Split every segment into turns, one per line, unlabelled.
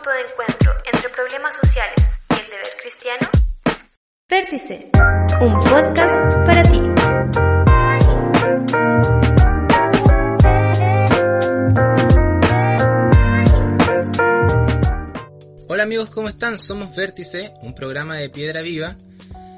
punto de encuentro entre problemas sociales y el deber cristiano?
Vértice, un podcast para ti.
Hola amigos, ¿cómo están? Somos Vértice, un programa de piedra viva,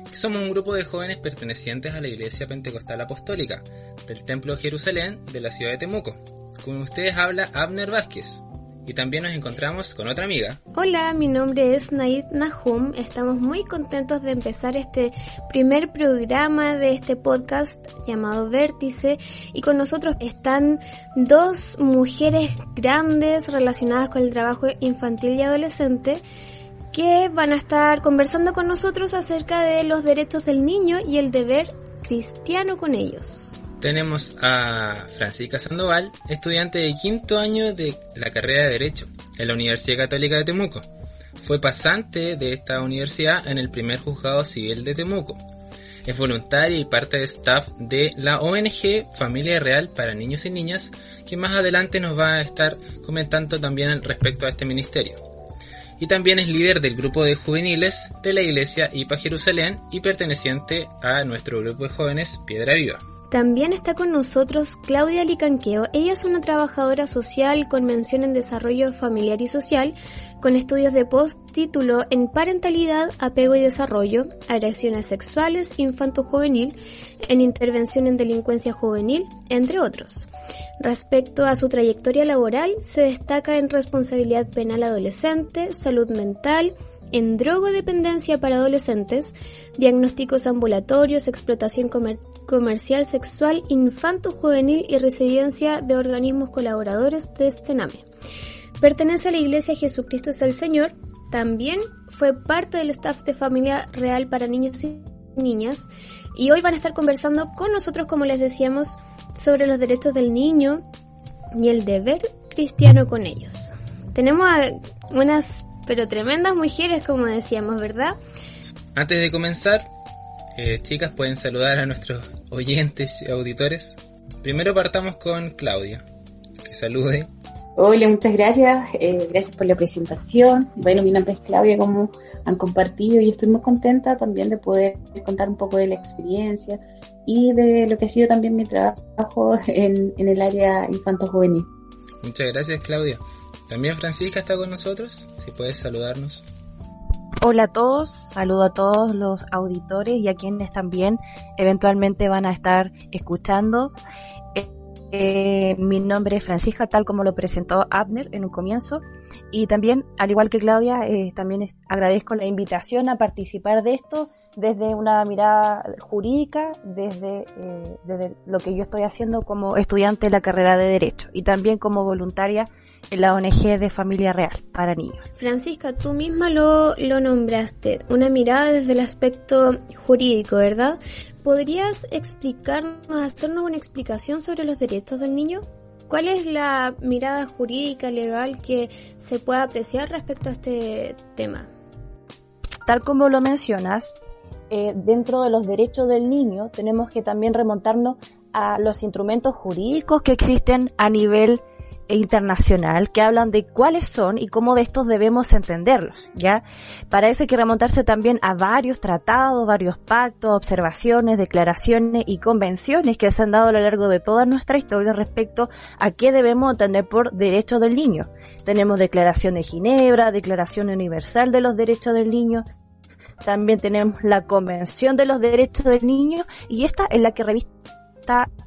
que somos un grupo de jóvenes pertenecientes a la Iglesia Pentecostal Apostólica del Templo de Jerusalén de la ciudad de Temuco. Con ustedes habla Abner Vázquez. Y también nos encontramos con otra amiga.
Hola, mi nombre es Naid Nahum. Estamos muy contentos de empezar este primer programa de este podcast llamado Vértice. Y con nosotros están dos mujeres grandes relacionadas con el trabajo infantil y adolescente que van a estar conversando con nosotros acerca de los derechos del niño y el deber cristiano con ellos
tenemos a Francisca Sandoval, estudiante de quinto año de la carrera de Derecho en la Universidad Católica de Temuco. Fue pasante de esta universidad en el primer juzgado civil de Temuco. Es voluntaria y parte de staff de la ONG Familia Real para Niños y Niñas, que más adelante nos va a estar comentando también respecto a este ministerio. Y también es líder del grupo de juveniles de la Iglesia IPA Jerusalén y perteneciente a nuestro grupo de jóvenes Piedra Viva.
También está con nosotros Claudia Licanqueo. Ella es una trabajadora social con mención en desarrollo familiar y social, con estudios de postítulo en parentalidad, apego y desarrollo, agresiones sexuales, infanto-juvenil, en intervención en delincuencia juvenil, entre otros. Respecto a su trayectoria laboral, se destaca en responsabilidad penal adolescente, salud mental, en drogodependencia para adolescentes, diagnósticos ambulatorios, explotación comercial sexual, infanto juvenil y residencia de organismos colaboradores de Sename. Pertenece a la Iglesia Jesucristo es el Señor, también fue parte del staff de Familia Real para Niños y Niñas y hoy van a estar conversando con nosotros, como les decíamos, sobre los derechos del niño y el deber cristiano con ellos. Tenemos unas pero tremendas mujeres, como decíamos, ¿verdad?
Antes de comenzar, eh, chicas, pueden saludar a nuestros oyentes y auditores. Primero partamos con Claudia, que salude.
Hola, muchas gracias. Eh, gracias por la presentación. Bueno, mi nombre es Claudia, como han compartido, y estoy muy contenta también de poder contar un poco de la experiencia y de lo que ha sido también mi trabajo en, en el área infanto-juvenil.
Muchas gracias, Claudia. También Francisca está con nosotros, si puedes saludarnos.
Hola a todos, saludo a todos los auditores y a quienes también eventualmente van a estar escuchando. Eh, mi nombre es Francisca, tal como lo presentó Abner en un comienzo. Y también, al igual que Claudia, eh, también agradezco la invitación a participar de esto desde una mirada jurídica, eh, desde lo que yo estoy haciendo como estudiante de la carrera de Derecho y también como voluntaria en la ONG de Familia Real para niños.
Francisca, tú misma lo, lo nombraste, una mirada desde el aspecto jurídico, ¿verdad? ¿Podrías explicarnos, hacernos una explicación sobre los derechos del niño? ¿Cuál es la mirada jurídica, legal que se puede apreciar respecto a este tema?
Tal como lo mencionas, eh, dentro de los derechos del niño tenemos que también remontarnos a los instrumentos jurídicos que existen a nivel internacional que hablan de cuáles son y cómo de estos debemos entenderlos, ¿ya? Para eso hay que remontarse también a varios tratados, varios pactos, observaciones, declaraciones y convenciones que se han dado a lo largo de toda nuestra historia respecto a qué debemos entender por derecho del niño. Tenemos Declaración de Ginebra, Declaración Universal de los Derechos del Niño, también tenemos la Convención de los Derechos del Niño y esta es la que revista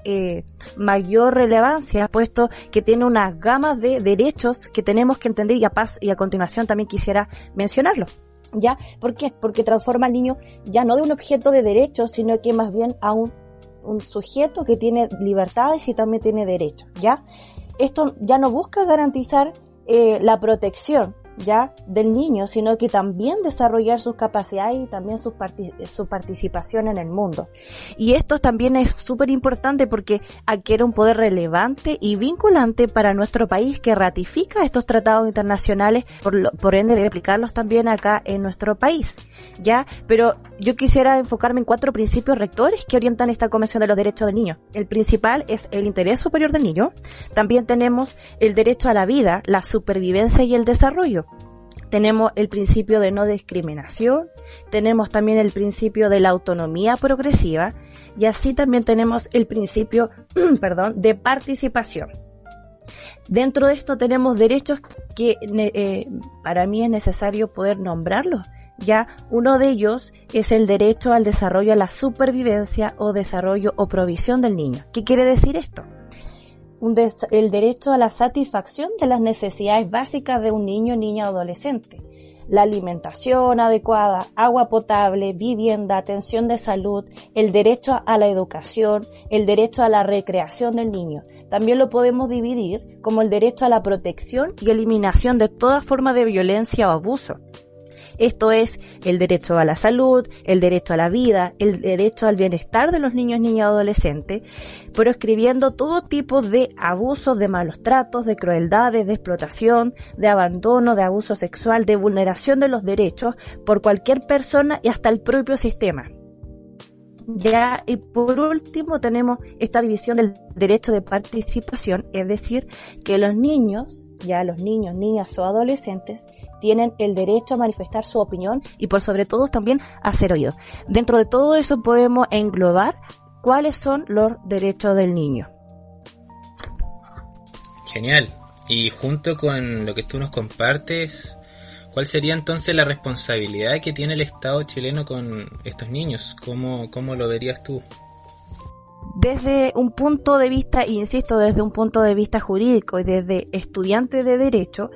eh, mayor relevancia, puesto que tiene una gama de derechos que tenemos que entender y a, paz, y a continuación también quisiera mencionarlo. ¿Ya? ¿Por qué? Porque transforma al niño ya no de un objeto de derechos, sino que más bien a un, un sujeto que tiene libertades y también tiene derechos, ¿ya? Esto ya no busca garantizar eh, la protección, ya del niño, sino que también desarrollar sus capacidades y también su, su participación en el mundo. Y esto también es súper importante porque adquiere un poder relevante y vinculante para nuestro país que ratifica estos tratados internacionales, por, por ende debe aplicarlos también acá en nuestro país. ¿Ya? Pero yo quisiera enfocarme en cuatro principios rectores que orientan esta Convención de los Derechos del Niño. El principal es el interés superior del niño. También tenemos el derecho a la vida, la supervivencia y el desarrollo tenemos el principio de no discriminación, tenemos también el principio de la autonomía progresiva y así también tenemos el principio, perdón, de participación. Dentro de esto tenemos derechos que eh, para mí es necesario poder nombrarlos. Ya uno de ellos es el derecho al desarrollo a la supervivencia o desarrollo o provisión del niño. ¿Qué quiere decir esto? El derecho a la satisfacción de las necesidades básicas de un niño, niña o adolescente. La alimentación adecuada, agua potable, vivienda, atención de salud, el derecho a la educación, el derecho a la recreación del niño. También lo podemos dividir como el derecho a la protección y eliminación de toda forma de violencia o abuso. Esto es el derecho a la salud, el derecho a la vida, el derecho al bienestar de los niños, niñas y adolescentes, pero escribiendo todo tipo de abusos, de malos tratos, de crueldades, de explotación, de abandono, de abuso sexual, de vulneración de los derechos por cualquier persona y hasta el propio sistema. Ya, y por último tenemos esta división del derecho de participación, es decir, que los niños, ya los niños, niñas o adolescentes, tienen el derecho a manifestar su opinión y por sobre todo también a ser oídos. Dentro de todo eso podemos englobar cuáles son los derechos del niño.
Genial. Y junto con lo que tú nos compartes, ¿cuál sería entonces la responsabilidad que tiene el Estado chileno con estos niños? ¿Cómo, cómo lo verías tú?
Desde un punto de vista, insisto, desde un punto de vista jurídico y desde estudiante de derecho,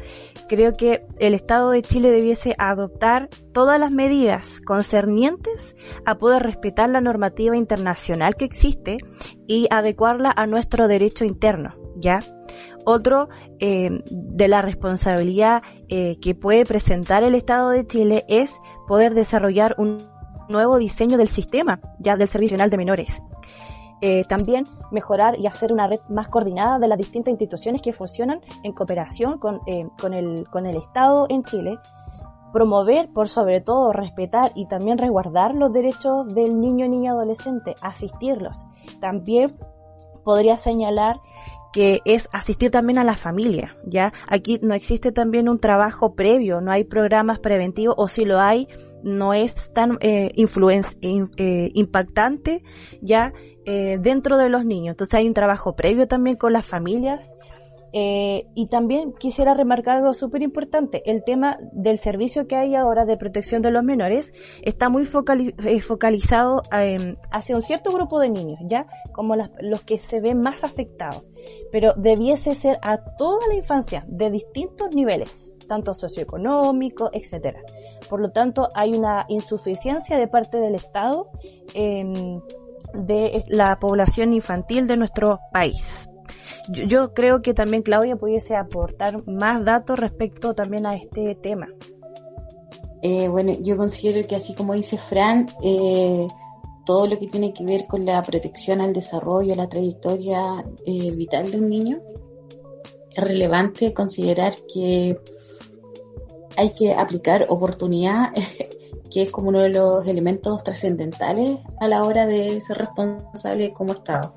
creo que el Estado de Chile debiese adoptar todas las medidas concernientes a poder respetar la normativa internacional que existe y adecuarla a nuestro derecho interno, ¿ya? Otro eh, de la responsabilidad eh, que puede presentar el Estado de Chile es poder desarrollar un nuevo diseño del sistema, ya del Servicio Nacional de Menores, eh, también mejorar y hacer una red más coordinada de las distintas instituciones que funcionan en cooperación con, eh, con, el, con el Estado en Chile, promover, por sobre todo, respetar y también resguardar los derechos del niño, niña, adolescente, asistirlos. También podría señalar que es asistir también a la familia, ¿ya? Aquí no existe también un trabajo previo, no hay programas preventivos o si lo hay, no es tan eh, eh impactante, ¿ya? Eh, dentro de los niños. Entonces hay un trabajo previo también con las familias. Eh, y también quisiera remarcar algo súper importante, el tema del servicio que hay ahora de protección de los menores está muy focalizado hacia un cierto grupo de niños, ¿ya? Como los que se ven más afectados, pero debiese ser a toda la infancia de distintos niveles, tanto socioeconómico, etcétera. Por lo tanto, hay una insuficiencia de parte del Estado em, de la población infantil de nuestro país. Yo, creo que también Claudia pudiese aportar más datos respecto también a este tema.
Eh, bueno, yo considero que así como dice Fran, eh, todo lo que tiene que ver con la protección al desarrollo, a la trayectoria eh, vital de un niño, es relevante considerar que hay que aplicar oportunidad que es como uno de los elementos trascendentales a la hora de ser responsable como Estado,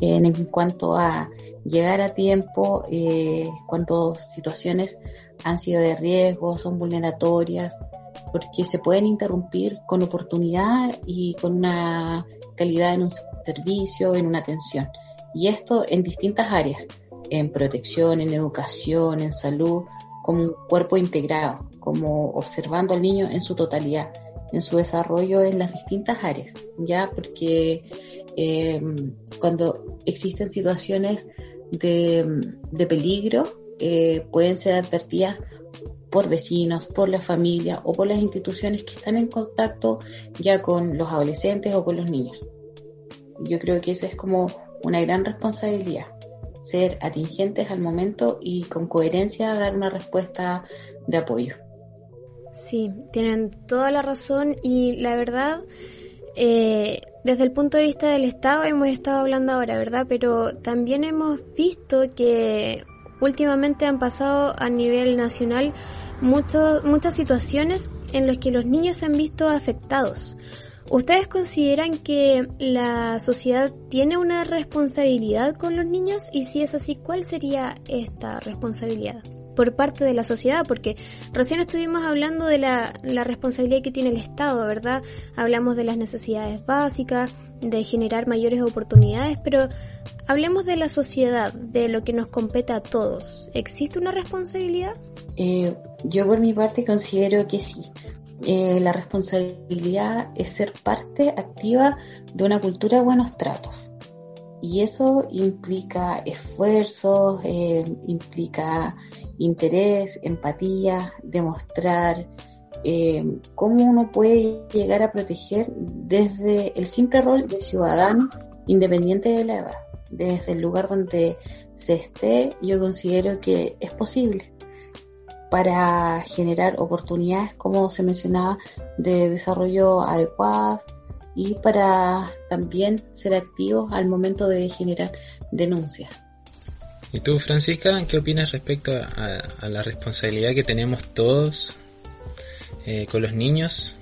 en, cuanto a llegar a tiempo, eh, cuando situaciones han sido de riesgo, son vulneratorias, porque se pueden interrumpir con oportunidad y con una calidad en un servicio, en una atención. Y esto en distintas áreas, en protección, en educación, en salud, como un cuerpo integrado como observando al niño en su totalidad, en su desarrollo en las distintas áreas, ya porque eh, cuando existen situaciones de, peligro, eh, pueden ser advertidas por vecinos, por la familia o por las instituciones que están en contacto ya con los adolescentes o con los niños. Yo creo que esa es como una gran responsabilidad, ser atingentes al momento y con coherencia dar una respuesta de apoyo.
Sí, tienen toda la razón y la verdad, eh, desde el punto de vista del Estado hemos estado hablando ahora, ¿verdad? Pero también hemos visto que últimamente han pasado a nivel nacional muchas situaciones en las que los niños se han visto afectados. ¿Ustedes consideran que la sociedad tiene una responsabilidad con los niños? Y si es así, ¿cuál sería esta responsabilidad? por parte de la sociedad, porque recién estuvimos hablando de la, la responsabilidad que tiene el Estado, ¿verdad? Hablamos de las necesidades básicas, de generar mayores oportunidades, pero hablemos de la sociedad, de lo que nos compete a todos. ¿Existe una responsabilidad?
Eh, yo por mi parte considero que sí. Eh, la responsabilidad es ser parte activa de una cultura de buenos tratos. Y eso implica esfuerzos, eh, implica interés, empatía, demostrar eh, cómo uno puede llegar a proteger desde el simple rol de ciudadano independiente de la edad. Desde el lugar donde se esté, yo considero que es posible para generar oportunidades, como se mencionaba, de desarrollo adecuadas y para también ser activos al momento de generar denuncias.
¿Y tú, Francisca, qué opinas respecto a, la responsabilidad que tenemos todos eh, con los niños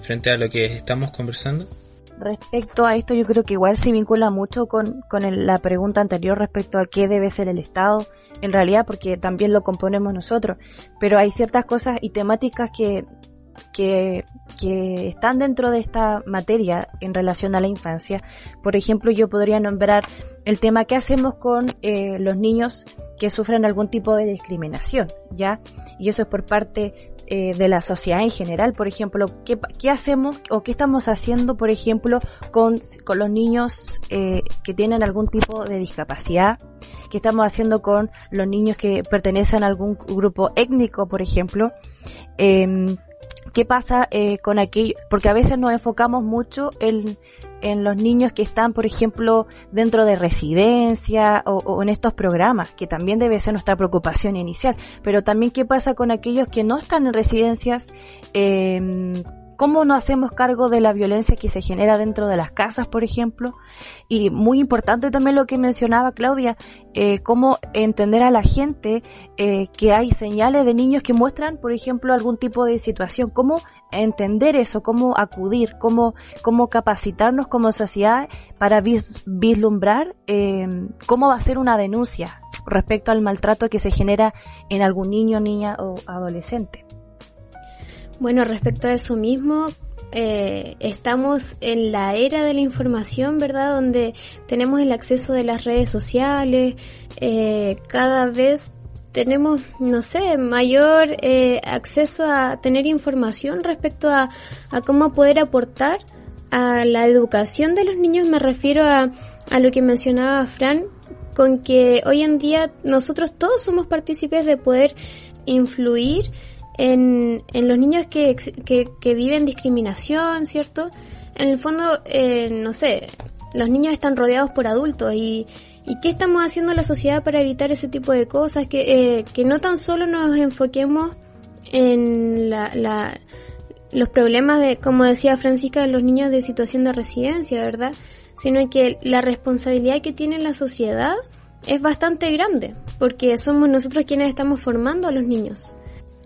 frente a lo que estamos conversando?
Respecto a esto, yo creo que igual se vincula mucho con, con la pregunta anterior respecto a qué debe ser el Estado, en realidad, porque también lo componemos nosotros, pero hay ciertas cosas y temáticas que, que, que están dentro de esta materia en relación a la infancia. Por ejemplo, yo podría nombrar el tema que hacemos con eh, los niños que sufren algún tipo de discriminación, ¿ya? Y eso es por parte eh, de la sociedad en general, por ejemplo, ¿qué, ¿qué, hacemos o qué estamos haciendo, por ejemplo, con, con los niños eh, que tienen algún tipo de discapacidad? ¿Qué estamos haciendo con los niños que pertenecen a algún grupo étnico, por ejemplo? Eh, ¿Qué pasa eh, con aquello? Porque a veces nos enfocamos mucho en, los niños que están, por ejemplo, dentro de residencia o, en estos programas, que también debe ser nuestra preocupación inicial. Pero también qué pasa con aquellos que no están en residencias, eh, cómo nos hacemos cargo de la violencia que se genera dentro de las casas, por ejemplo. Y muy importante también lo que mencionaba Claudia, eh, cómo entender a la gente eh, que hay señales de niños que muestran, por ejemplo, algún tipo de situación, cómo entender eso, cómo acudir, cómo, cómo capacitarnos como sociedad para vislumbrar eh, cómo va a ser una denuncia respecto al maltrato que se genera en algún niño, niña o adolescente.
Bueno, respecto a eso mismo, eh, estamos en la era de la información, ¿verdad? Donde tenemos el acceso de las redes sociales, eh, cada vez tenemos, no sé, mayor eh, acceso a tener información respecto a, a, cómo poder aportar a la educación de los niños. Me refiero a, a lo que mencionaba Fran, con que hoy en día nosotros todos somos partícipes de poder influir en, en los niños que, que, que, viven discriminación, ¿cierto? En el fondo, eh, no sé, los niños están rodeados por adultos y, y ¿qué estamos haciendo la sociedad para evitar ese tipo de cosas? Que, eh, que no tan solo nos enfoquemos en la, la, los problemas de, como decía Francisca, de los niños de situación de residencia, ¿verdad? Sino que la responsabilidad que tiene la sociedad es bastante grande, porque somos nosotros quienes estamos formando a los niños.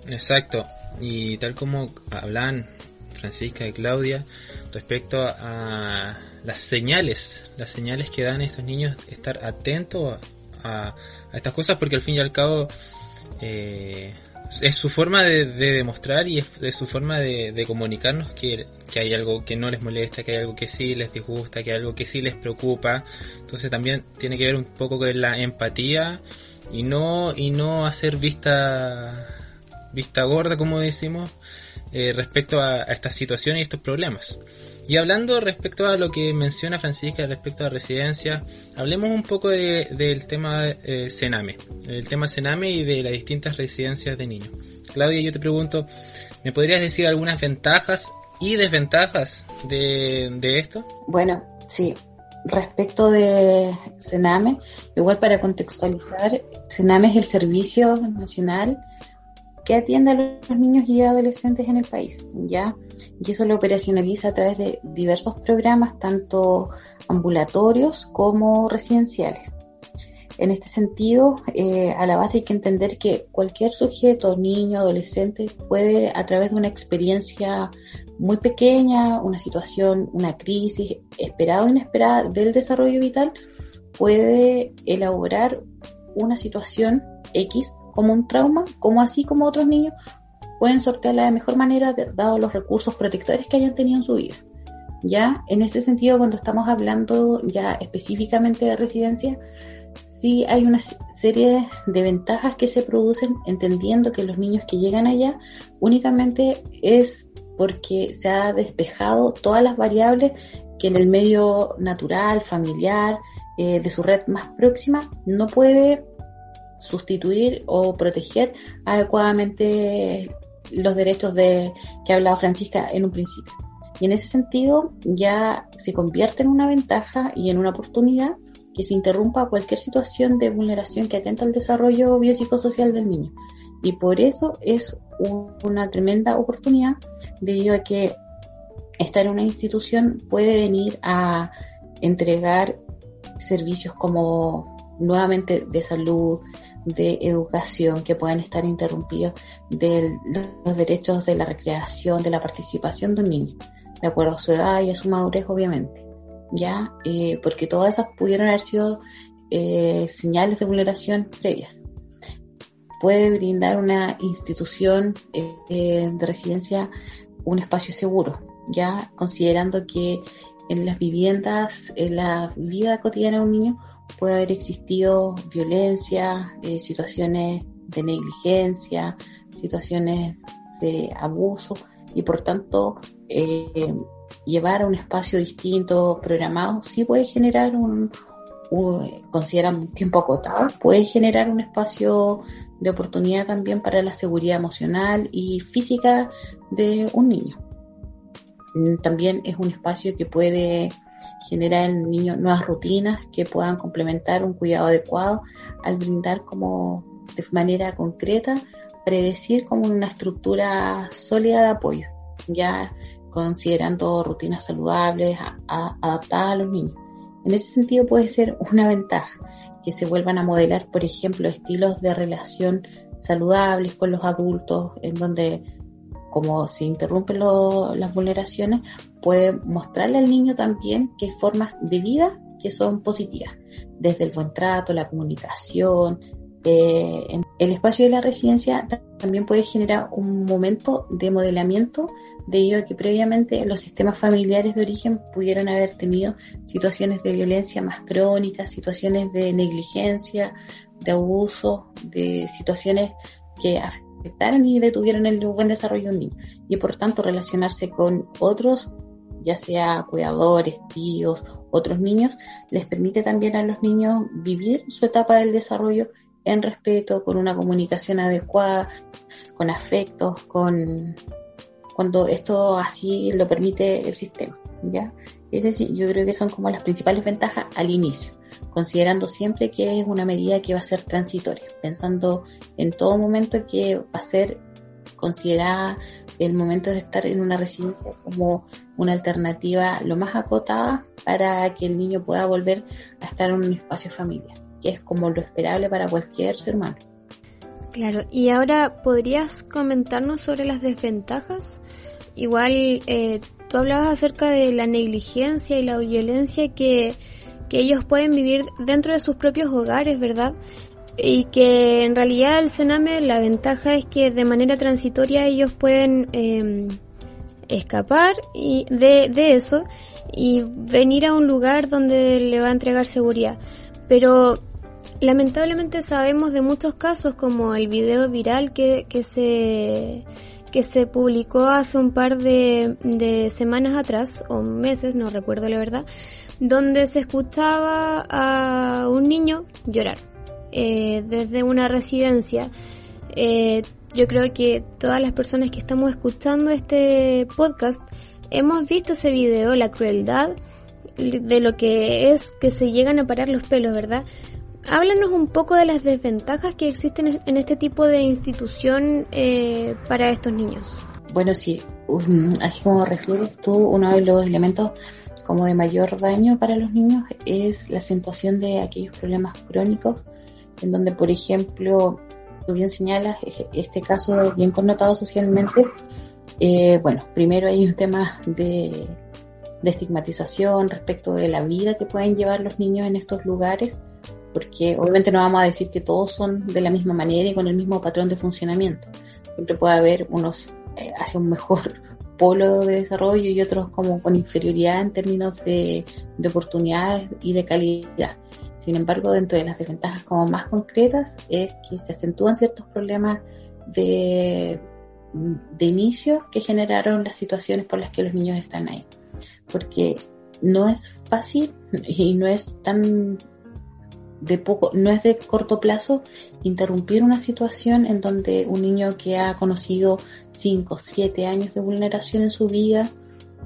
Exacto. Y tal como hablan Francisca y Claudia respecto a las señales, las señales que dan estos niños, estar atentos a, estas cosas porque al fin y al cabo eh, es su forma de, demostrar y es, su forma de, comunicarnos que, que, hay algo que no les molesta, que hay algo que sí les disgusta, que hay algo que sí les preocupa. Entonces también tiene que ver un poco con la empatía y no, y no hacer vista vista gorda, como decimos, eh, respecto a, esta situación y estos problemas. Y hablando respecto a lo que menciona Francisca respecto a residencias, hablemos un poco del tema eh, el tema Sename y de las distintas residencias de niños. Claudia, yo te pregunto, ¿me podrías decir algunas ventajas y desventajas de, de esto?
Bueno, sí, respecto de Sename, igual para contextualizar, Sename es el Servicio Nacional que atiende a los niños y adolescentes en el país, ¿ya? Y eso lo operacionaliza a través de diversos programas, tanto ambulatorios como residenciales. En este sentido, eh, a la base hay que entender que cualquier sujeto, niño, adolescente, puede, a través de una experiencia muy pequeña, una situación, una crisis esperada o inesperada del desarrollo vital, puede elaborar una situación X como un trauma, como así como otros niños pueden sortearla de mejor manera dado los recursos protectores que hayan tenido en su vida. Ya, en este sentido, cuando estamos hablando ya específicamente de residencia, sí hay una serie de ventajas que se producen entendiendo que los niños que llegan allá únicamente es porque se ha despejado todas las variables que en el medio natural, familiar, eh, de su red más próxima, no puede sustituir o proteger adecuadamente los derechos de que ha hablado Francisca en un principio. Y en ese sentido ya se convierte en una ventaja y en una oportunidad que se interrumpa cualquier situación de vulneración que atenta al desarrollo biopsicosocial del niño. Y por eso es una tremenda oportunidad debido a que estar en una institución puede venir a entregar servicios como nuevamente de salud, de educación que pueden estar interrumpidos de los derechos de la recreación, de la participación de un niño, de acuerdo a su edad y a su madurez, obviamente. ¿ya? Eh, porque todas esas pudieron haber sido eh, señales de vulneración previas. Puede brindar una institución eh, de residencia un espacio seguro, ya considerando que en las viviendas, en la vida cotidiana de un niño, puede haber existido violencia, situaciones de negligencia, situaciones de abuso y por tanto llevar a un espacio distinto, programado, sí puede generar un, un tiempo acotado, puede generar un espacio de oportunidad también para la seguridad emocional y física de un niño. Mm, también es un espacio que puede generar en el niño nuevas rutinas que puedan complementar un cuidado adecuado al brindar como de manera concreta, predecir como una estructura sólida de apoyo. Ya considerando rutinas saludables adaptadas a los niños. En ese sentido puede ser una ventaja que se vuelvan a modelar, por ejemplo, estilos de relación saludables con los adultos, en donde como se interrumpen las vulneraciones, puede mostrarle al niño también que hay formas de vida que son positivas, desde el buen trato, la comunicación. Eh, el espacio de la residencia también puede generar un momento de modelamiento debido a que previamente los sistemas familiares de origen pudieron haber tenido situaciones de violencia más crónicas, situaciones de negligencia, de abuso, de situaciones que afectaron y detuvieron el buen desarrollo de un niño. Y por tanto relacionarse con otros, ya sea cuidadores, tíos, otros niños, les permite también a los niños vivir su etapa del desarrollo en respeto, con una comunicación adecuada, con afectos, con cuando esto así lo permite el sistema. ¿ya? Ese yo creo que son como las principales ventajas al inicio, considerando siempre que es una medida que va a ser transitoria, pensando en todo momento que va a ser considerada el momento de estar en una residencia como una alternativa lo más acotada para que el niño pueda volver a estar en un espacio familiar, que es como lo esperable para cualquier ser humano.
Claro, y ahora podrías comentarnos sobre las desventajas. Igual eh, tú hablabas acerca de la negligencia y la violencia que, ellos pueden vivir dentro de sus propios hogares, ¿verdad? Y que en realidad el Sename la ventaja es que de manera transitoria ellos pueden em, escapar y de, de eso y venir a un lugar donde le va a entregar seguridad. Pero Lamentablemente sabemos de muchos casos como el video viral que, que se que se publicó hace un par de, semanas atrás, o meses, no recuerdo la verdad, donde se escuchaba a un niño llorar eh, desde una residencia. Eh, yo creo que todas las personas que estamos escuchando este podcast hemos visto ese video, la crueldad de lo que es que se llegan a parar los pelos, ¿verdad? Háblanos un poco de las desventajas que existen en este tipo de institución eh, para estos niños.
Bueno, sí, así como refieres tú, uno de los elementos como de mayor daño para los niños es la acentuación de aquellos problemas crónicos, en donde, por ejemplo, tú bien señalas este caso bien connotado socialmente. Eh, bueno, primero hay un tema de, de estigmatización respecto de la vida que pueden llevar los niños en estos lugares porque obviamente no vamos a decir que todos son de la misma manera y con el mismo patrón de funcionamiento. Siempre puede haber unos eh, hacia un mejor polo de desarrollo y otros como con inferioridad en términos de, de oportunidades y de calidad. Sin embargo, dentro de las desventajas como más concretas es que se acentúan ciertos problemas de, de inicio que generaron las situaciones por las que los niños están ahí. Porque no es fácil y no es tan de poco, no es de corto plazo interrumpir una situación en donde un niño que ha conocido 5 o 7 años de vulneración en su vida,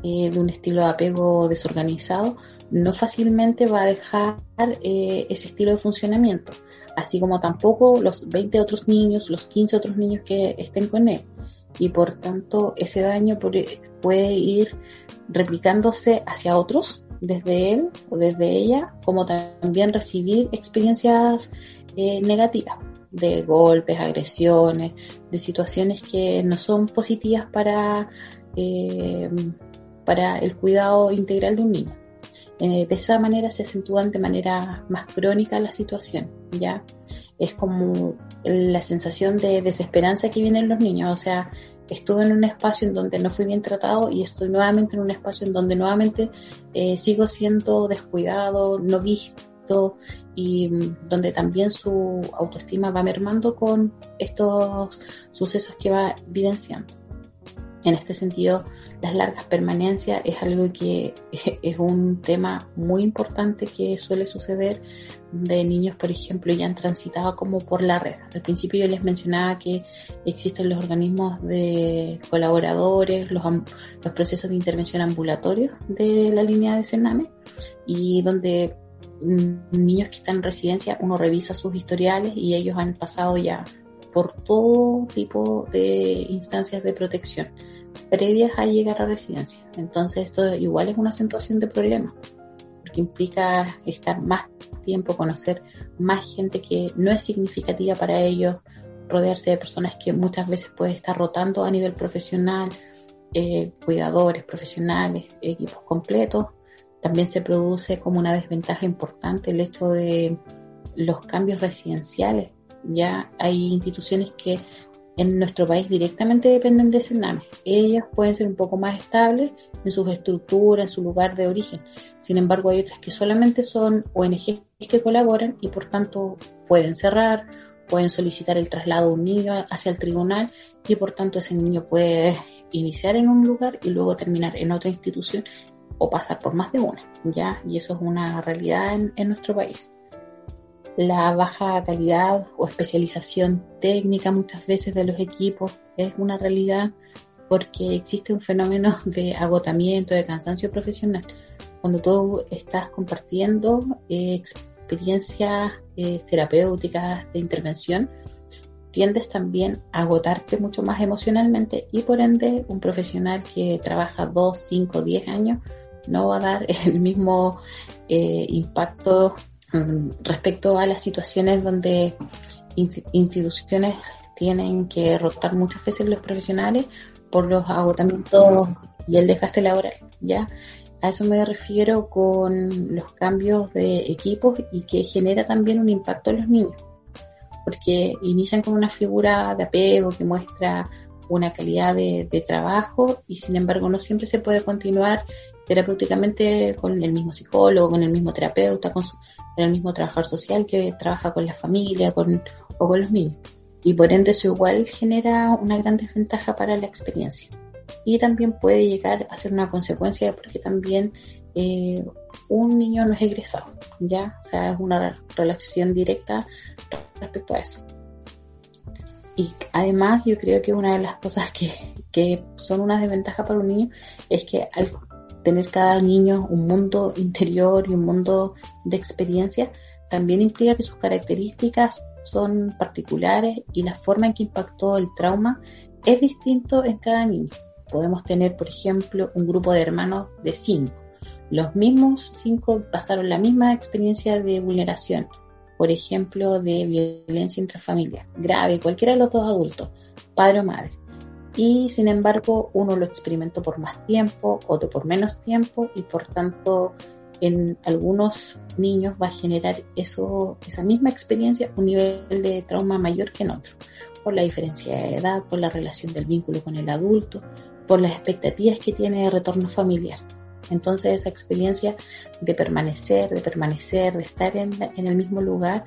eh, de un estilo de apego desorganizado, no fácilmente va a dejar eh, ese estilo de funcionamiento, así como tampoco los 20 otros niños, los 15 otros niños que estén con él. Y por tanto, ese daño puede ir replicándose hacia otros desde él o desde ella, como también recibir experiencias eh, negativas de golpes, agresiones, de situaciones que no son positivas para, eh, para el cuidado integral de un niño. Eh, de esa manera se acentúan de manera más crónica la situación, ¿ya? Es como la sensación de desesperanza que vienen los niños, o sea, estuve en un espacio en donde no fui bien tratado y estoy nuevamente en un espacio en donde nuevamente eh, sigo siendo descuidado, no visto y mm, donde también su autoestima va mermando con estos sucesos que va vivenciando. En este sentido, las largas permanencias es algo que es un tema muy importante que suele suceder de niños, por ejemplo, ya han transitado como por la red. Al principio yo les mencionaba que existen los organismos de colaboradores, los, procesos de intervención ambulatorios de la línea de Sename y donde mm, niños que están en residencia, uno revisa sus historiales y ellos han pasado ya por todo tipo de instancias de protección previas a llegar a residencia. Entonces esto igual es una acentuación de problemas, porque implica estar más tiempo, conocer más gente que no es significativa para ellos, rodearse de personas que muchas veces puede estar rotando a nivel profesional, eh, cuidadores profesionales, equipos completos. También se produce como una desventaja importante el hecho de los cambios residenciales. Ya hay instituciones que en nuestro país directamente dependen de Sename. Ellas pueden ser un poco más estables en sus estructuras, en su lugar de origen. Sin embargo, hay otras que solamente son ONGs que colaboran y por tanto pueden cerrar, pueden solicitar el traslado de un niño hacia el tribunal y por tanto ese niño puede iniciar en un lugar y luego terminar en otra institución o pasar por más de una, ¿ya? Y eso es una realidad en, en nuestro país la baja calidad o especialización técnica muchas veces de los equipos es una realidad porque existe un fenómeno de agotamiento, de cansancio profesional. Cuando tú estás compartiendo eh, experiencias eh, terapéuticas de intervención, tiendes también a agotarte mucho más emocionalmente y por ende un profesional que trabaja 2, 5, 10 años no va a dar el mismo eh, impacto respecto a las situaciones donde instituciones tienen que rotar muchas veces los profesionales por los agotamientos y el desgaste laboral, ¿ya? A eso me refiero con los cambios de equipos y que genera también un impacto en los niños, porque inician con una figura de apego que muestra una calidad de trabajo y sin embargo no siempre se puede continuar terapéuticamente con el mismo psicólogo, con el mismo terapeuta, con, el mismo trabajador social que trabaja con la familia con, o con los niños. Y por ende eso igual genera una gran desventaja para la experiencia. Y también puede llegar a ser una consecuencia porque también eh, un niño no es egresado, ¿ya? O sea, es una relación directa respecto a eso. Y además yo creo que una de las cosas que, que son una desventaja para un niño es que al tener cada niño un mundo interior y un mundo de experiencia, también implica que sus características son particulares y la forma en que impactó el trauma es distinto en cada niño. Podemos tener, por ejemplo, un grupo de hermanos de cinco. Los mismos cinco pasaron la misma experiencia de vulneración, por ejemplo, de violencia intrafamiliar, grave, cualquiera de los dos adultos, padre o madre y sin embargo uno lo experimentó por más tiempo, otro por menos tiempo y por tanto en algunos niños va a generar eso, esa misma experiencia un nivel de trauma mayor que en otros, por la diferencia de edad, por la relación del vínculo con el adulto, por las expectativas que tiene de retorno familiar. Entonces esa experiencia de permanecer, de permanecer, de estar en, el mismo lugar,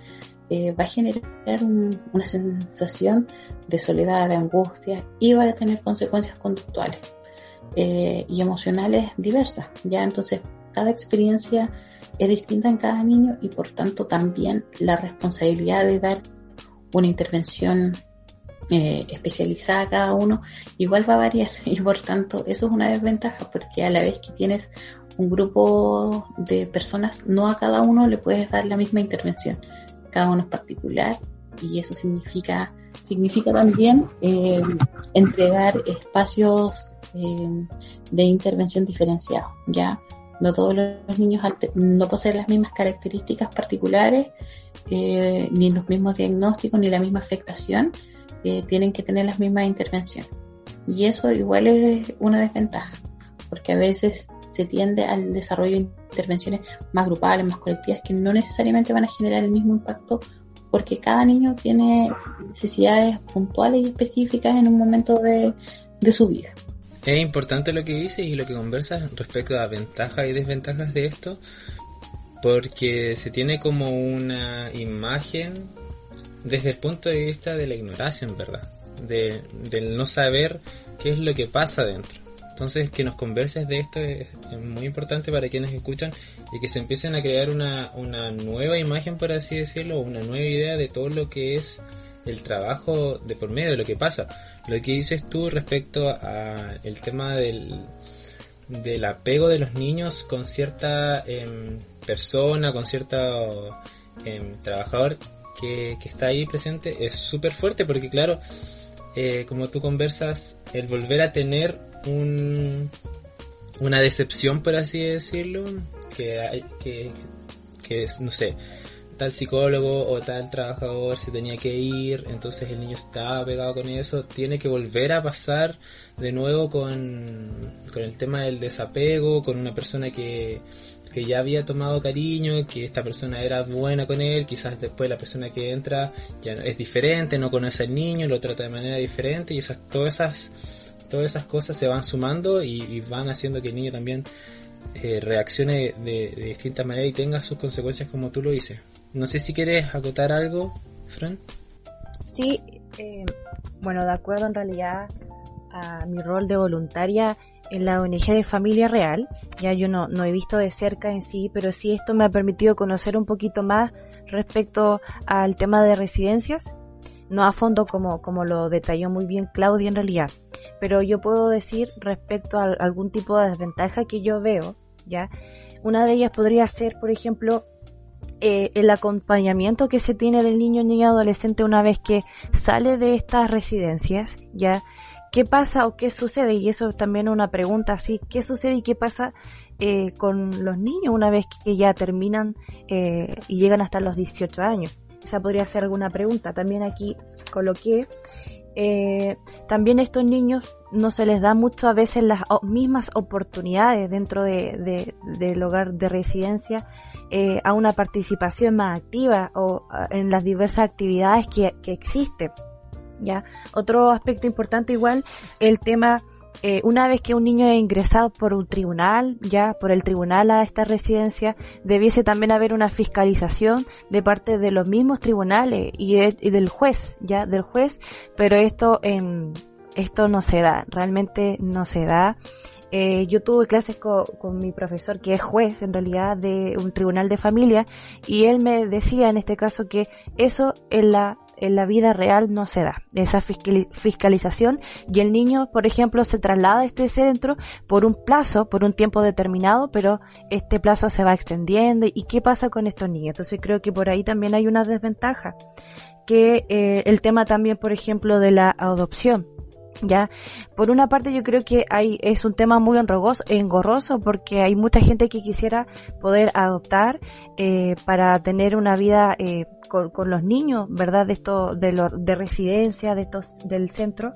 eh, va a generar una sensación de soledad, de angustia y va a tener consecuencias conductuales eh, y emocionales diversas. Ya entonces cada experiencia es distinta en cada niño y por tanto también la responsabilidad de dar una intervención eh, especializada a cada uno igual va a variar y por tanto eso es una desventaja porque a la vez que tienes un grupo de personas no a cada uno le puedes dar la misma intervención cada uno es particular y eso significa significa también eh, entregar espacios eh, de intervención diferenciados ya no todos los niños no poseen las mismas características particulares, eh, ni los mismos diagnósticos, ni la misma afectación, eh, tienen que tener las mismas intervenciones. Y eso igual es una desventaja, porque a veces se tiende al desarrollo de intervenciones más grupales, más colectivas, que no necesariamente van a generar el mismo impacto porque cada niño tiene necesidades puntuales y específicas en un momento de su vida.
Es importante lo que dices y lo que conversas respecto a ventajas y desventajas de esto, porque se tiene como una imagen desde el punto de vista de la ignorancia, en verdad, de, del no saber qué es lo que pasa dentro. Entonces, que nos converses de esto es, muy importante para quienes escuchan y que se empiecen a crear una, una nueva imagen, por así decirlo, una nueva idea de todo lo que es el trabajo de por medio de lo que pasa. Lo que dices tú respecto a el tema del, del apego de los niños con cierta em, persona, con cierto em, trabajador que, que, está ahí presente es súper fuerte porque claro, eh, como tú conversas, el volver a tener un, una decepción, por así decirlo, que, hay, que, que no sé, tal psicólogo o tal trabajador se tenía que ir, entonces el niño estaba pegado con eso, tiene que volver a pasar de nuevo con, con el tema del desapego, con una persona que, que ya había tomado cariño, que esta persona era buena con él, quizás después la persona que entra ya es diferente, no conoce al niño, lo trata de manera diferente y esas, todas esas, todas esas cosas se van sumando y, van haciendo que el niño también eh, reaccione de, de distinta manera y tenga sus consecuencias como tú lo dices. No sé si quieres acotar algo, Fran.
Sí, eh, bueno, de acuerdo en realidad a mi rol de voluntaria en la ONG de Familia Real, ya yo no, no he visto de cerca en sí, pero sí esto me ha permitido conocer un poquito más respecto al tema de residencias, no a fondo como, como lo detalló muy bien Claudia en realidad, pero yo puedo decir respecto a algún tipo de desventaja que yo veo, ya, una de ellas podría ser, por ejemplo, eh, el acompañamiento que se tiene del niño, niña, adolescente una vez que sale de estas residencias, ya, ¿qué pasa o qué sucede? Y eso es también una pregunta así, ¿qué sucede y qué pasa eh, con los niños una vez que ya terminan eh, y llegan hasta los 18 años? Esa podría ser alguna pregunta. También aquí coloqué eh, también estos niños no se les da mucho a veces las mismas oportunidades dentro de, del hogar de residencia eh, a una participación más activa o en las diversas actividades que, que existen. ¿ya? Otro aspecto importante igual, el tema eh, una vez que un niño es ingresado por un tribunal, ya por el tribunal a esta residencia, debiese también haber una fiscalización de parte de los mismos tribunales y, del juez, ya del juez, pero esto en esto no se da, realmente no se da. Eh, yo tuve clases con, con, mi profesor que es juez en realidad de un tribunal de familia y él me decía en este caso que eso en la en la vida real no se da, esa fiscalización y el niño, por ejemplo, se traslada a este centro por un plazo, por un tiempo determinado, pero este plazo se va extendiendo y qué pasa con estos niños. Entonces creo que por ahí también hay una desventaja, que eh, el tema también, por ejemplo, de la adopción. Ya, por una parte yo creo que hay, es un tema muy engorroso porque hay mucha gente que quisiera poder adoptar eh, para tener una vida eh, con, los niños, ¿verdad? De esto, de, lo, de residencia, de estos, del centro.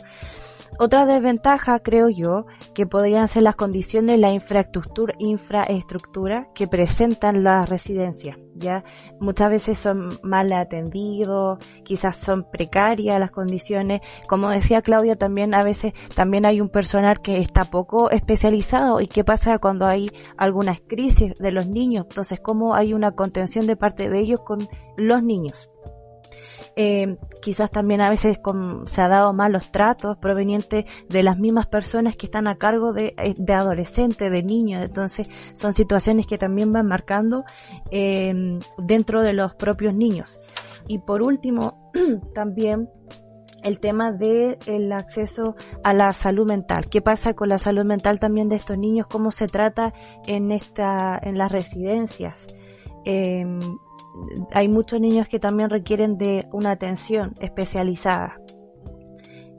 Otra desventaja, creo yo, que podrían ser las condiciones, la infraestructura, infraestructura que presentan las residencias. Ya muchas veces son mal atendidos, quizás son precarias las condiciones. Como decía Claudia, también a veces también hay un personal que está poco especializado. ¿Y qué pasa cuando hay algunas crisis de los niños? Entonces, ¿cómo hay una contención de parte de ellos con los niños? Eh, quizás también a veces se ha dado malos tratos provenientes de las mismas personas que están a cargo de, eh, adolescentes, de niños. Entonces son situaciones que también van marcando eh, dentro de los propios niños. Y por último, también el tema del el acceso a la salud mental. ¿Qué pasa con la salud mental también de estos niños? ¿Cómo se trata en, esta, en las residencias? Hay muchos niños que también requieren de una atención especializada.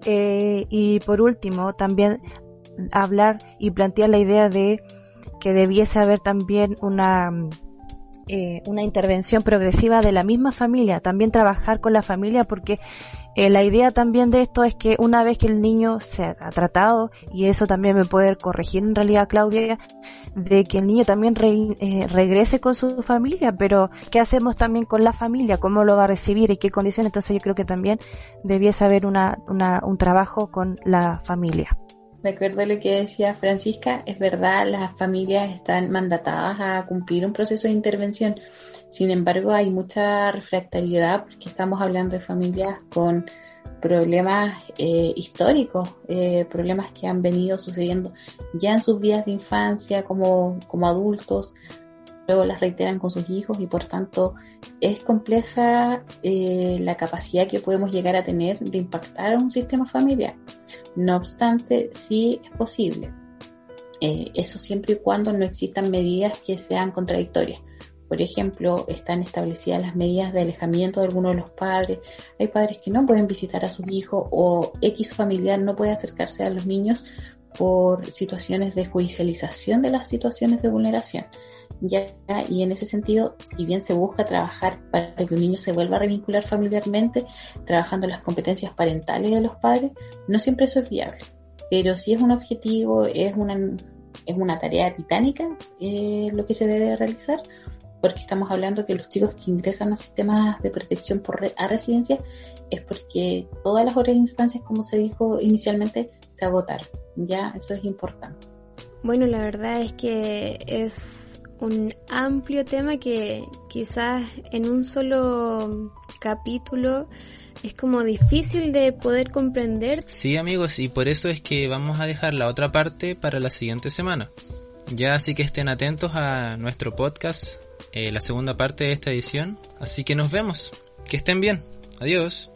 Eh, y por último, también hablar y plantear la idea de que debiese haber también una eh, una intervención progresiva de la misma familia, también trabajar con la familia porque eh, la idea también de esto es que una vez que el niño se ha tratado, y eso también me puede corregir en realidad Claudia, de que el niño también eh, regrese con su familia, pero ¿qué hacemos también con la familia? ¿Cómo lo va a recibir? ¿Y qué condiciones? Entonces yo creo que también debiese haber una, un trabajo con la familia.
Me acuerdo lo que decía Francisca, es verdad, las familias están mandatadas a cumplir un proceso de intervención. Sin embargo, hay mucha refractariedad porque estamos hablando de familias con problemas eh, históricos, eh, problemas que han venido sucediendo ya en sus vidas de infancia como, como adultos, luego las reiteran con sus hijos y por tanto es compleja eh, la capacidad que podemos llegar a tener de impactar a un sistema familiar. No obstante, sí es posible. Eh, eso siempre y cuando no existan medidas que sean contradictorias. Por ejemplo, están establecidas las medidas de alejamiento de alguno de los padres. Hay padres que no pueden visitar a sus hijos o X familiar no puede acercarse a los niños por situaciones de judicialización de las situaciones de vulneración. ¿ya? Y en ese sentido, si bien se busca trabajar para que un niño se vuelva a revincular familiarmente, trabajando las competencias parentales de los padres, no siempre eso es viable. Pero si es un objetivo, es una, es una tarea titánica eh, lo que se debe realizar, porque estamos hablando que los chicos que ingresan a sistemas de protección por a residencia es porque todas las otras instancias, como se dijo inicialmente, se agotaron. Ya, eso es importante.
Bueno, la verdad es que es un amplio tema que quizás en un solo capítulo es como difícil de poder comprender.
Sí amigos, y por eso es que vamos a dejar la otra parte para la siguiente semana. Ya así que estén atentos a nuestro podcast, eh, la segunda parte de esta edición. Así que nos vemos. Que estén bien. Adiós.